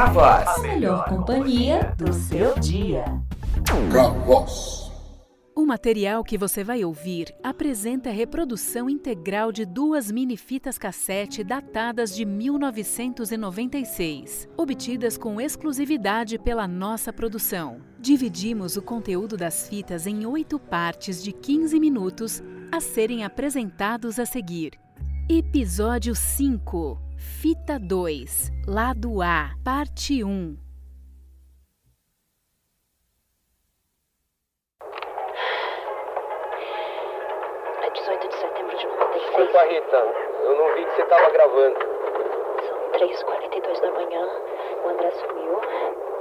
Cavoz. A melhor companhia do seu dia. Cavoz. O material que você vai ouvir apresenta a reprodução integral de duas mini-fitas cassete datadas de 1996, obtidas com exclusividade pela nossa produção. Dividimos o conteúdo das fitas em oito partes de 15 minutos a serem apresentados a seguir. Episódio 5 Fita 2 Lado A Parte 1 É 18 de setembro de 96. Desculpa, Rita. Eu não vi que você tava gravando. São 3h42 da manhã. O André sumiu.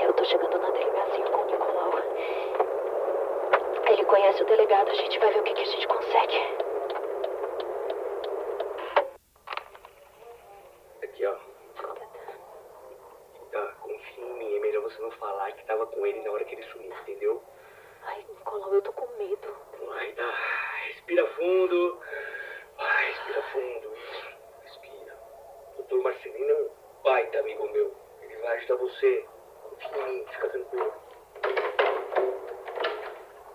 Eu tô chegando na delegacia com o Nicolau. Ele conhece o delegado. A gente vai ver o que, que a gente consegue. Aqui, ó. Tá, confia em mim. É melhor você não falar que tava com ele na hora que ele sumiu, entendeu? Ai, Nicolau, eu tô com medo. Vai, tá. Respira fundo. Vai, respira fundo. Isso. Respira. O doutor Marcelino é um baita amigo meu. Ele vai ajudar você. Confia em mim. Fica tranquilo.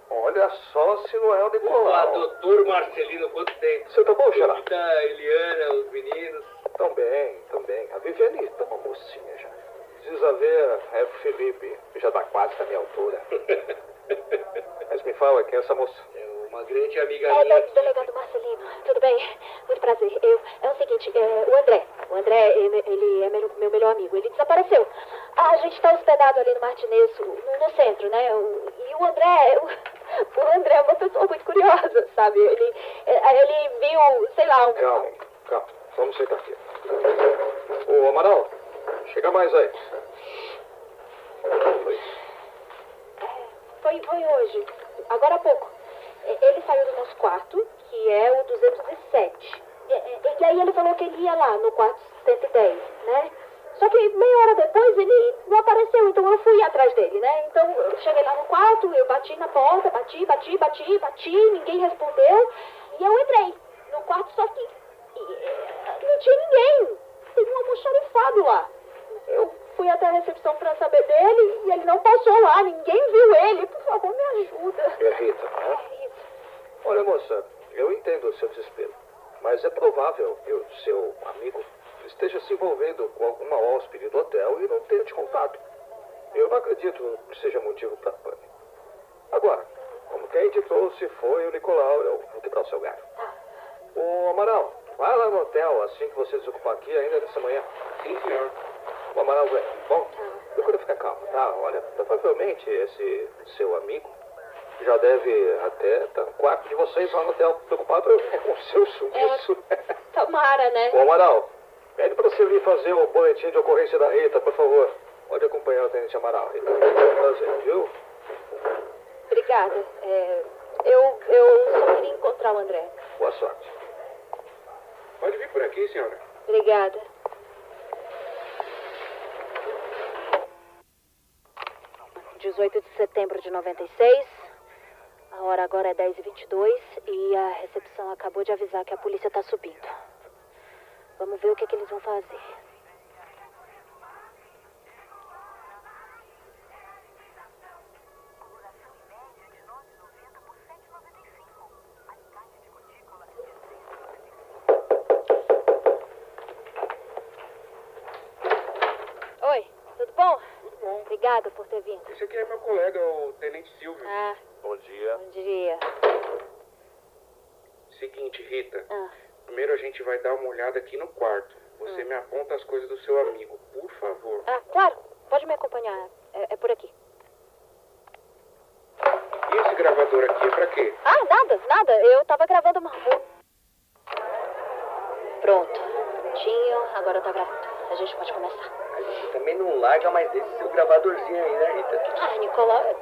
Olha só se não é o Olá, Nicolau. doutor Marcelino. Quanto tempo? Você tá bom, Xará? Da Eliana, os meninos. Tão bem, tão bem. A Viviane tá uma mocinha já. Precisa ver é o Felipe, que já tá quase da minha altura. Mas me fala, quem é essa moça? É uma grande amiga É, minha. de- delegado Marcelino. Tudo bem? Muito prazer. Eu, é o seguinte, é, o André. O André, ele, ele é meu, meu melhor amigo. Ele desapareceu. Ah, a gente tá hospedado ali no Martinez, no, no centro, né? O- e o André, o, o André é uma pessoa muito curiosa, sabe? Ele, é, ele viu, sei lá, um, Calma, calma. Vamos sentar aqui. Ô, Amaral, chega mais aí. Oi. Foi, foi hoje, agora há pouco. E- Ele saiu do nosso quarto, que é o 207. E, e- e aí ele falou que ele ia lá no quarto 110, né? Só que meia hora depois ele não apareceu, então eu fui atrás dele, né? Então eu cheguei lá no quarto, eu bati na porta, bati, bati, bati, bati, ninguém respondeu. E eu entrei no quarto, só que e, não tinha ninguém. Tem um almoxarifado lá. Eu fui até a recepção pra saber dele e ele não passou lá, ninguém viu ele. Por favor, me ajuda. É Rita, né? É isso. Olha, moça, eu entendo o seu desespero. Mas é provável que o seu amigo esteja se envolvendo com alguma hóspede do hotel e não tenha te contado. Eu não acredito que seja motivo para pânico. Agora, como quem te trouxe foi o Nicolau, eu vou quebrar o seu galho. Ô, Amaral, vai lá no hotel assim que você desocupar aqui ainda nessa manhã. Sim, senhor. O Amaral vem. Bom, procura ficar calmo, tá? Olha, provavelmente esse seu amigo já deve até estar no quarto de vocês lá no hotel, preocupado com o seu sumiço. Tomara, né? Ô, Amaral, pede para você vir fazer o boletim de ocorrência da Rita, por favor. Pode acompanhar o tenente Amaral, Rita. Prazer, viu? Obrigada. É, eu, eu só queria encontrar o André. Boa sorte. Pode vir por aqui, senhora. Obrigada. Dezoito de setembro de 96. A hora agora é 10h22 e a recepção acabou de avisar que a polícia tá subindo. Vamos ver o que, que eles vão fazer. Esse aqui é meu colega, o Tenente Silvio. Ah, Bom dia. bom dia. Seguinte, Rita. Ah, Primeiro a gente vai dar uma olhada aqui no quarto. Você me aponta as coisas do seu amigo, por favor. ah, claro, pode me acompanhar. É, é por aqui. E esse gravador aqui é pra quê? Ah, nada, nada. Eu tava gravando uma música. Pronto. Prontinho, agora tá gravando. A gente pode começar. A gente também não larga mais esse seu gravadorzinho aí, né, Rita? Ah, Nicolau,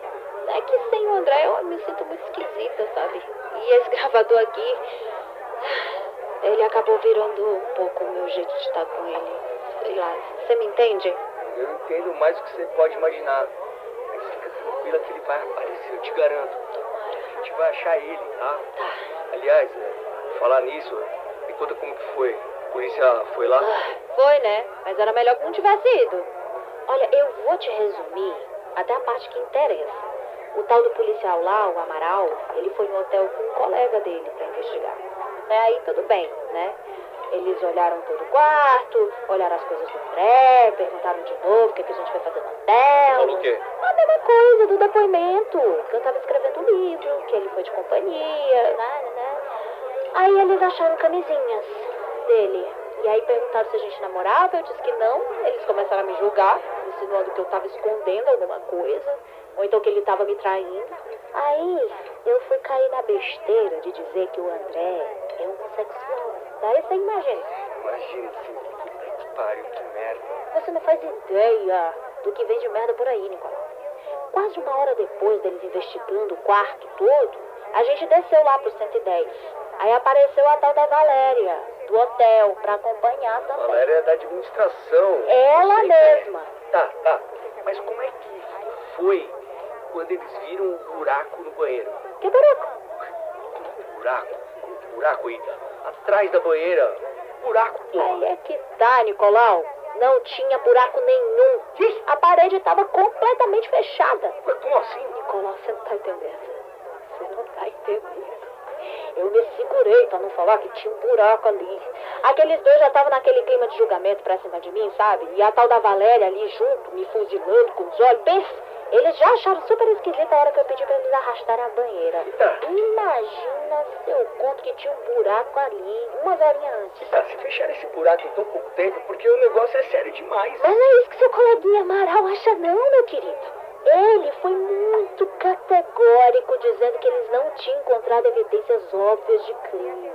é que sem o André eu me sinto muito esquisita, sabe? E esse gravador aqui, ele acabou virando um pouco o meu jeito de estar com ele. Sei lá, você me entende? Eu entendo mais do que você pode imaginar. Mas fica tranquila que ele vai aparecer, eu te garanto. A gente vai achar ele, tá? Tá. Aliás, é, falar nisso, me conta como que foi. Polícia foi lá? Ah, foi, né? Mas era melhor que não tivesse ido. Olha, eu vou te resumir até a parte que interessa. O tal do policial lá, o Amaral, ele foi no hotel com um colega dele pra investigar. É, aí tudo bem, né? Eles olharam todo o quarto, olharam as coisas do André, perguntaram de novo o que, que a gente vai fazer no hotel. Falou o quê? A mesma coisa do depoimento, que eu tava escrevendo um livro, que ele foi de companhia, né, né, né. Aí eles acharam camisinhas dele. E aí perguntaram se a gente namorava, eu disse que não. Eles começaram a me julgar, insinuando que eu tava escondendo alguma coisa, ou então que ele tava me traindo. Aí eu fui cair na besteira de dizer que o André é homossexual. Daí você imagina. Imagina, puta que pariu, que merda. Você não faz ideia do que vem de merda por aí, Nicolau. Quase uma hora depois deles investigando o quarto todo, a gente desceu lá pro 110. Aí apareceu a tal da Valéria, do hotel, pra acompanhar também. Valéria é da administração. Ela Sei que é. mesma. Tá, tá. Mas como é que foi quando eles viram o buraco no banheiro? Que buraco? Buraco? Buraco aí, atrás da banheira. Buraco, porra. Aí é que tá, Nicolau. Não tinha buraco nenhum. A parede estava completamente fechada. Mas como assim? Nicolau, você não tá entendendo. Você não tá entendendo. Eu me segurei pra não falar que tinha um buraco ali. Aqueles dois já estavam naquele clima de julgamento pra cima de mim, sabe? E a tal da Valéria ali junto, me fuzilando com os olhos. Pensa, eles já acharam super esquisita a hora que eu pedi pra eles arrastarem a banheira. Tá. Imagina se eu conto que tinha um buraco ali, uma horinha antes. Tá, se fecharam esse buraco em tão pouco tempo, porque o negócio é sério demais. Mas não é isso que seu coleguinha Amaral acha não, meu querido. Ele foi muito categórico dizendo que eles não tinham encontrado evidências óbvias de crime.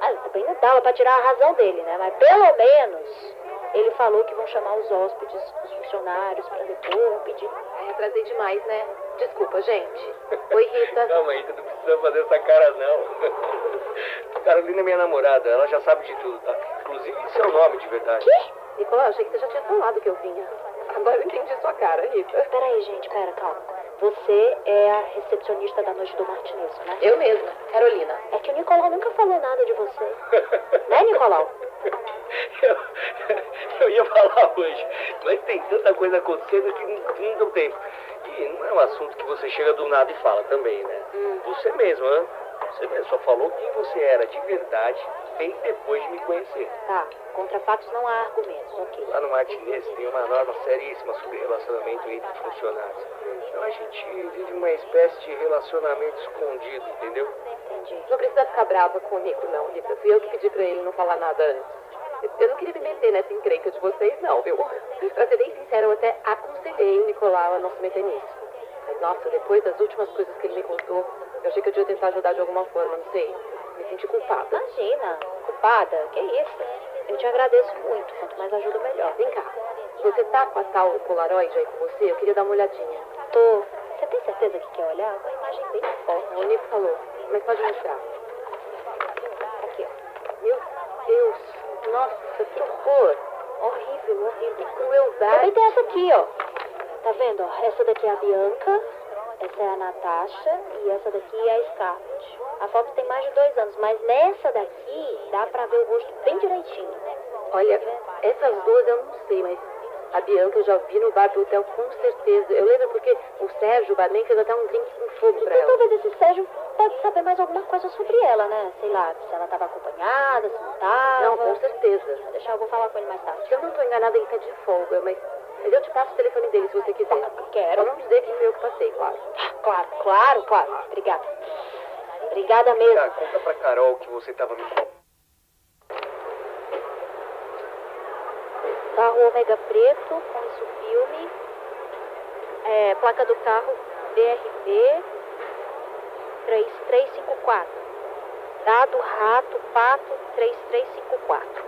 Ah, também não dava pra tirar a razão dele, né? Mas pelo menos ele falou que vão chamar os hóspedes, os funcionários pra depor, pedir. Ai, atrasei demais, né? Desculpa, gente. Oi, Rita. Calma aí, tu não precisa fazer essa cara, não. Carolina é minha namorada, ela já sabe de tudo, tá? Inclusive, é o nome de verdade. Quê? Nicolau, achei que você já tinha falado que eu vinha. Agora eu entendi sua cara, Rita. Peraí, gente, pera, calma. Você é a recepcionista da noite do Martinez, né? Eu mesma, Carolina. É que o Nicolau nunca falou nada de você. né, Nicolau? Eu, eu ia falar hoje, mas tem tanta coisa acontecendo que não, não deu tempo. E não é um assunto que você chega do nada e fala também, né? Você mesmo, né? Você só falou quem você era de verdade bem depois de me conhecer. Tá, contra fatos não há argumentos, ok. Lá no Martinez tem uma norma seríssima sobre relacionamento entre funcionários. Então a gente vive uma espécie de relacionamento escondido, entendeu? Entendi. Não precisa ficar brava com o Nico, não, Rita. Fui eu que pedi pra ele não falar nada antes. Eu não queria me meter nessa encrenca de vocês, não, viu? Pra ser bem sincera, eu até aconselhei o Nicolau a não se meter nisso. Mas, nossa, depois das últimas coisas que ele me contou, eu achei que eu devia tentar ajudar de alguma forma, não sei. Me senti culpada. Imagina, culpada, que isso? Eu te agradeço muito, quanto mais ajuda, melhor. Vem cá. Você tá com a tal Polaroid aí com você? Eu queria dar uma olhadinha. Tô. Você tem certeza que quer olhar? Uma imagem bem forte. O Nico falou, mas pode mostrar. Aqui, ó. Meu Deus, nossa, que horror. Horrível, horrível. Que crueldade. Também tem essa aqui, ó. Tá vendo? Essa daqui é a Bianca, essa é a Natasha e essa daqui é a Scarlett. A foto tem mais de dois anos, mas nessa daqui dá pra ver o rosto bem direitinho. Olha, essas duas eu não sei, mas a Bianca eu já vi no bar do hotel com certeza. Eu lembro porque o Sérgio, o barman, fez até um drink com fogo pra Então ela. talvez esse Sérgio pode saber mais alguma coisa sobre ela, né? Sei lá, se ela tava acompanhada, se não tava. Não, com certeza. Deixa eu vou falar com ele mais tarde. Se eu não tô enganada, ele tá de folga, mas, mas eu te passo o telefone dele se você quiser. Quero. Só não dizer que fui eu que passei, claro. Claro, claro, claro. Obrigada. Obrigada mesmo. Tá, conta pra Carol que você tava me Carro Ômega Preto, com isso filme. É, placa do carro BRB 3354. Dado Rato Pato 3354.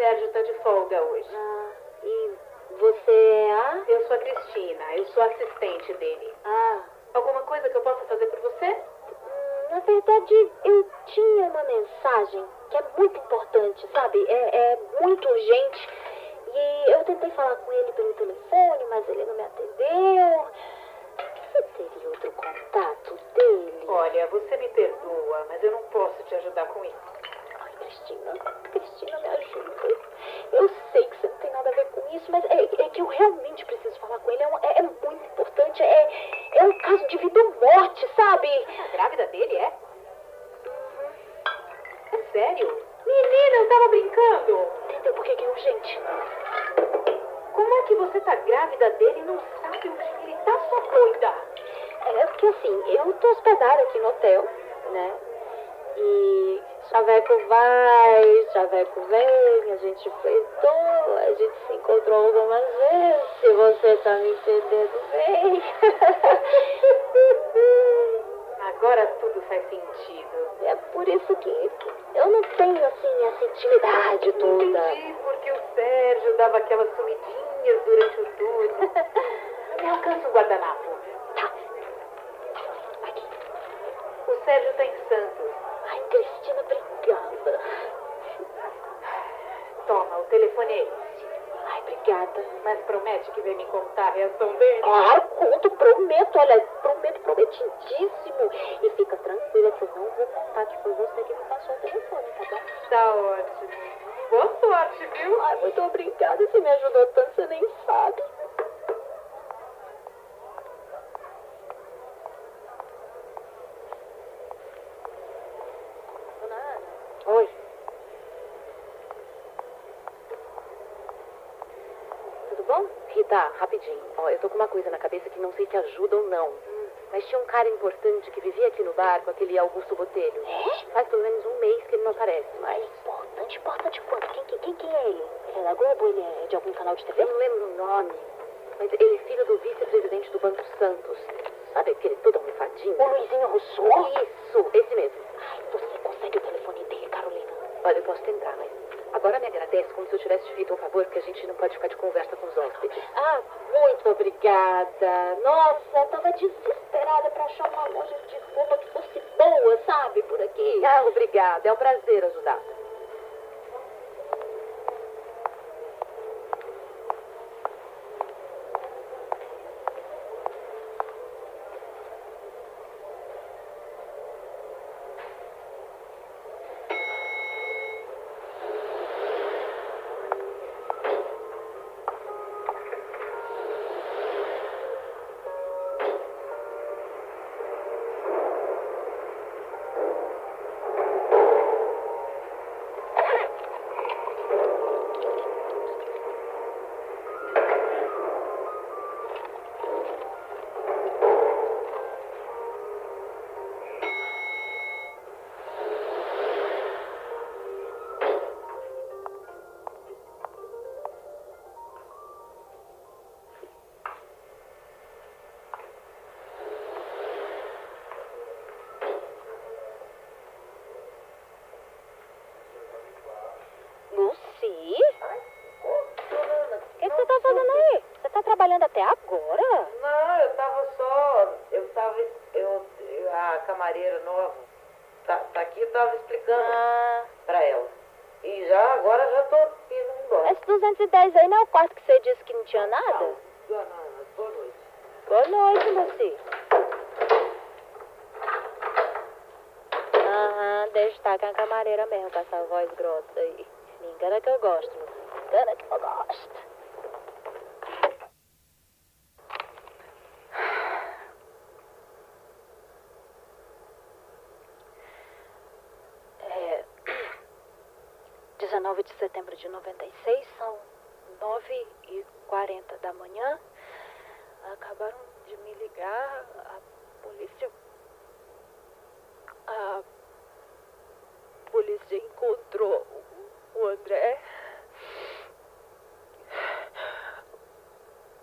Sérgio está de folga hoje. Ah, e você é a? Eu sou a Cristina, eu sou assistente dele. Ah. Alguma coisa que eu possa fazer por você? Hum, na verdade, eu tinha uma mensagem que é muito importante, sabe? É, é muito urgente. E eu tentei falar com ele pelo telefone, mas ele não me atendeu. Você teria outro contato dele? Olha, você me perdoa, mas eu não posso te ajudar com isso. Cristina, Cristina, me ajuda. Eu sei que você não tem nada a ver com isso, mas é, é que eu realmente preciso falar com ele. É, um- é- é muito importante. É, é um caso de vida ou morte, sabe? A grávida dele é? É sério? Menina, eu tava brincando. Entendeu por que que é urgente? Como é que você tá grávida dele e não sabe onde ele tá, sua doida? É porque assim, eu tô hospedada aqui no hotel, né? E Chaveco vai, Chaveco vem, a gente feitou, a gente se encontrou algumas vezes, se você tá me entendendo bem. Agora tudo faz sentido. É por isso que eu não tenho assim essa intimidade toda. Entendi porque o Sérgio dava aquelas sumidinhas durante o turno. Me alcança o guardanapo. Tá. Aqui. O Sérgio tá em Santos. Ai, Cristina, obrigada. Toma, o telefone é esse. Ai, obrigada. Mas promete que vem me contar a reação dele? Claro, conto, prometo, olha, prometo, prometidíssimo. E fica tranquila que eu não vou contar que foi você que me passou o telefone, tá bom? Tá ótimo. Boa sorte, viu? Ai, muito obrigada, você me ajudou tanto, você nem sabe. Dona Ana. Oi. Tudo bom? Rita, rapidinho. Ó, eu tô com uma coisa na cabeça que não sei se ajuda ou não. Mas tinha um cara importante que vivia aqui no bar com aquele Augusto Botelho. É? Faz pelo menos um mês que ele não aparece. Mas importante, importante quanto? Quem, quem, quem, quem é ele? Ele é da Globo? Ele é de algum canal de TV? Eu não lembro o nome. Mas ele é filho do vice-presidente do Banco Santos. Sabe aquele todo almofadinho? O Luizinho Rousseau? Isso, esse mesmo. Ai, você consegue o telefone dele, Carolina? Olha, eu posso tentar, mas agora me agradece como se eu tivesse te feito um favor, porque a gente não pode ficar de conversa com os hóspedes. Ah, muito obrigada. Nossa, tava desesperada pra achar uma loja de roupa que fosse boa, sabe, por aqui. Ah, obrigada. É um prazer ajudar. Trabalhando até agora? Não, eu tava só. Eu tava. Eu, a camareira nova tá, tá aqui, eu tava explicando Ah, pra ela. E já, agora já tô indo embora. esse 210 aí não é o quarto que você disse que não tinha nada? Boa noite. Boa noite. Boa noite, Lucy. Aham, deixa estar com a camareira mesmo, com essa voz grossa aí. Me engana que eu gosto, Lucy. Me engana que eu gosto. É, 19 de setembro de 96, são 9 e 40 da manhã. Acabaram de me ligar, a polícia. A polícia encontrou o André.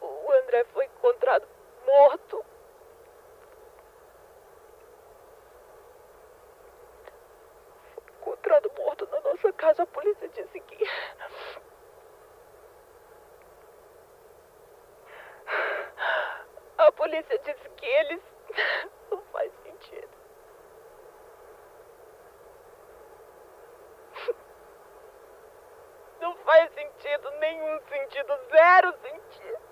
O André foi encontrado morto. Foi encontrado morto casa. A polícia disse que. A polícia disse que eles. Não faz sentido. Não faz sentido, nenhum sentido, zero sentido.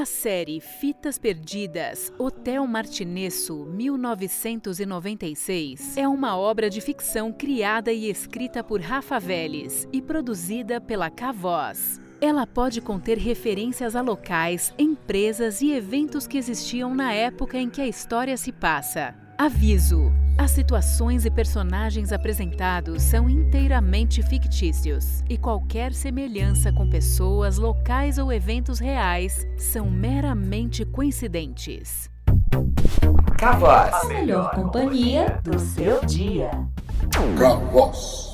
A série Fitas Perdidas, Hotel Martinesso, 1996, é uma obra de ficção criada e escrita por Rafa Vélez e produzida pela Cavoz. Ela pode conter referências a locais, empresas e eventos que existiam na época em que a história se passa. Aviso: as situações e personagens apresentados são inteiramente fictícios e qualquer semelhança com pessoas, locais ou eventos reais são meramente coincidentes. Cavoz, a melhor companhia do seu dia. Cavoz.